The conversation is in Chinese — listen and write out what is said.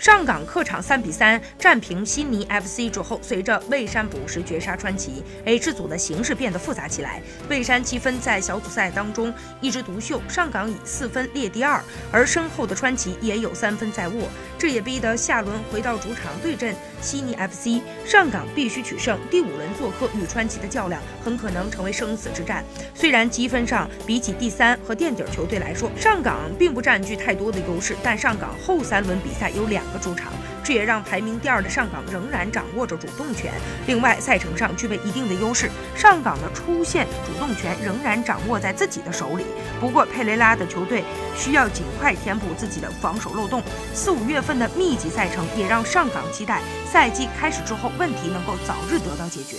上港客场三比三战平悉尼 FC 之后，随着蔚山捕食绝杀川崎，H 组的形势变得复杂起来。蔚山积分在小组赛当中一枝独秀，上港以四分列第二，而身后的川崎也有三分在握，这也逼得下轮回到主场对阵悉尼 FC，上港必须取胜。第五轮做客与川崎的较量很可能成为生死之战。虽然积分上比起第三和垫底球队来说，上港并不占据太多的优势，但上港后三轮比赛有两。个主场，这也让排名第二的上港仍然掌握着主动权。另外，赛程上具备一定的优势，上港的出线主动权仍然掌握在自己的手里。不过，佩雷拉的球队需要尽快填补自己的防守漏洞。四五月份的密集赛程也让上港期待赛季开始之后问题能够早日得到解决。